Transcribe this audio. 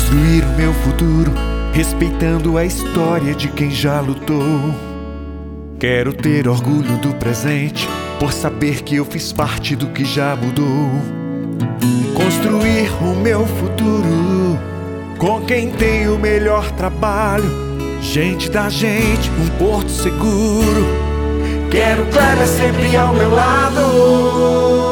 Construir o meu futuro, respeitando a história de quem já lutou. Quero ter orgulho do presente, por saber que eu fiz parte do que já mudou. Construir o meu futuro com quem tem o melhor trabalho. Gente da gente, um porto seguro. Quero Clara sempre ao meu lado.